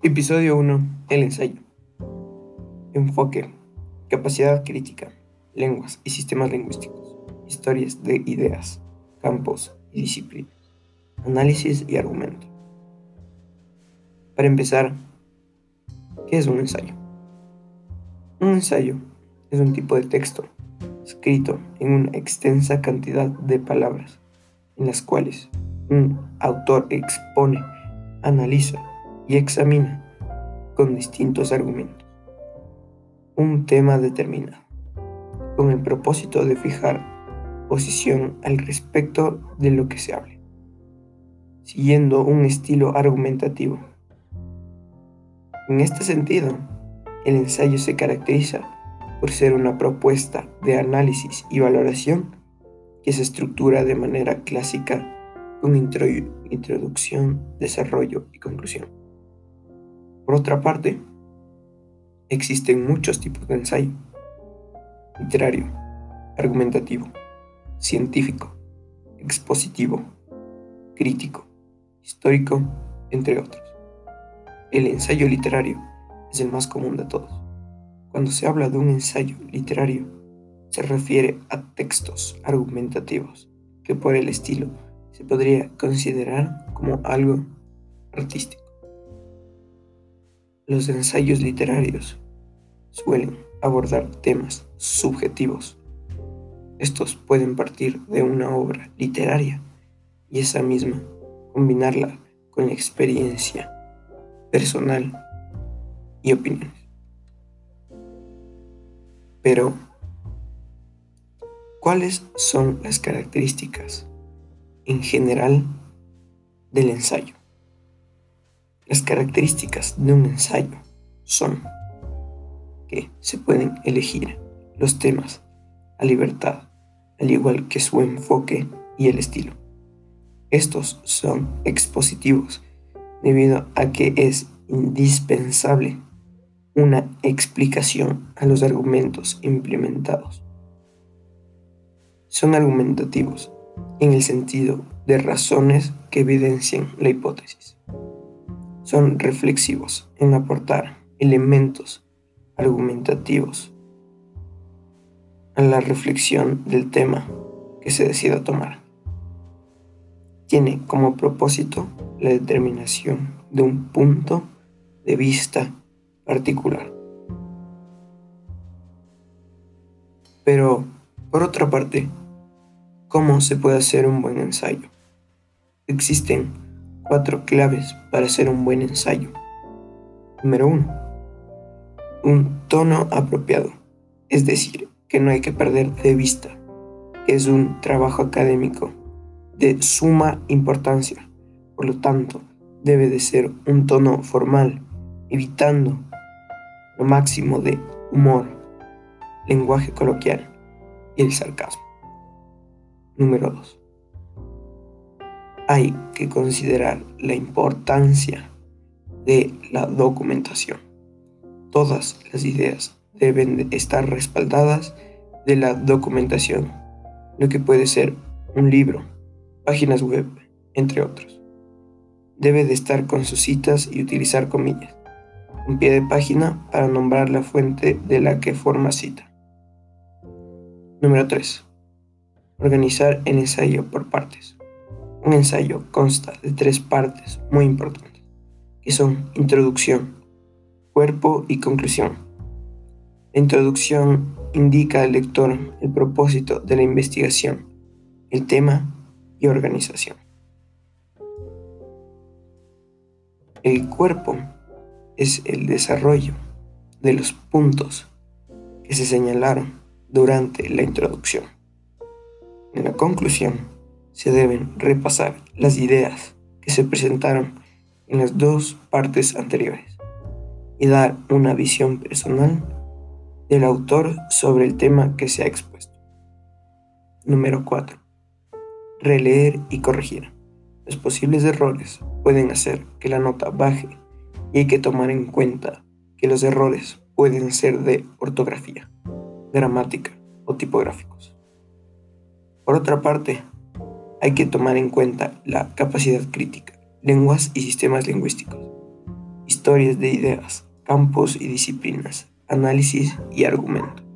Episodio 1. El ensayo. Enfoque. Capacidad crítica. Lenguas y sistemas lingüísticos. Historias de ideas. Campos y disciplinas. Análisis y argumento. Para empezar, ¿qué es un ensayo? Un ensayo es un tipo de texto escrito en una extensa cantidad de palabras en las cuales un autor expone, analiza y examina con distintos argumentos un tema determinado, con el propósito de fijar posición al respecto de lo que se hable, siguiendo un estilo argumentativo. En este sentido, el ensayo se caracteriza por ser una propuesta de análisis y valoración que se estructura de manera clásica con introducción, desarrollo y conclusión. Por otra parte, existen muchos tipos de ensayo. Literario, argumentativo, científico, expositivo, crítico, histórico, entre otros. El ensayo literario es el más común de todos. Cuando se habla de un ensayo literario, se refiere a textos argumentativos que por el estilo se podría considerar como algo artístico. Los ensayos literarios suelen abordar temas subjetivos. Estos pueden partir de una obra literaria y esa misma combinarla con la experiencia personal y opiniones. Pero, ¿cuáles son las características en general del ensayo. Las características de un ensayo son que se pueden elegir los temas a libertad, al igual que su enfoque y el estilo. Estos son expositivos debido a que es indispensable una explicación a los argumentos implementados. Son argumentativos en el sentido de razones que evidencian la hipótesis. Son reflexivos en aportar elementos argumentativos a la reflexión del tema que se decida tomar. Tiene como propósito la determinación de un punto de vista particular. Pero, por otra parte, ¿Cómo se puede hacer un buen ensayo? Existen cuatro claves para hacer un buen ensayo. Número uno, un tono apropiado, es decir, que no hay que perder de vista que es un trabajo académico de suma importancia, por lo tanto, debe de ser un tono formal, evitando lo máximo de humor, lenguaje coloquial y el sarcasmo. Número 2. Hay que considerar la importancia de la documentación. Todas las ideas deben estar respaldadas de la documentación, lo que puede ser un libro, páginas web, entre otros. Debe de estar con sus citas y utilizar comillas, un pie de página para nombrar la fuente de la que forma cita. Número 3 Organizar el ensayo por partes. Un ensayo consta de tres partes muy importantes, que son introducción, cuerpo y conclusión. La introducción indica al lector el propósito de la investigación, el tema y organización. El cuerpo es el desarrollo de los puntos que se señalaron durante la introducción. En la conclusión, se deben repasar las ideas que se presentaron en las dos partes anteriores y dar una visión personal del autor sobre el tema que se ha expuesto. Número 4. Releer y corregir. Los posibles errores pueden hacer que la nota baje y hay que tomar en cuenta que los errores pueden ser de ortografía, gramática o tipográficos. Por otra parte, hay que tomar en cuenta la capacidad crítica, lenguas y sistemas lingüísticos, historias de ideas, campos y disciplinas, análisis y argumento.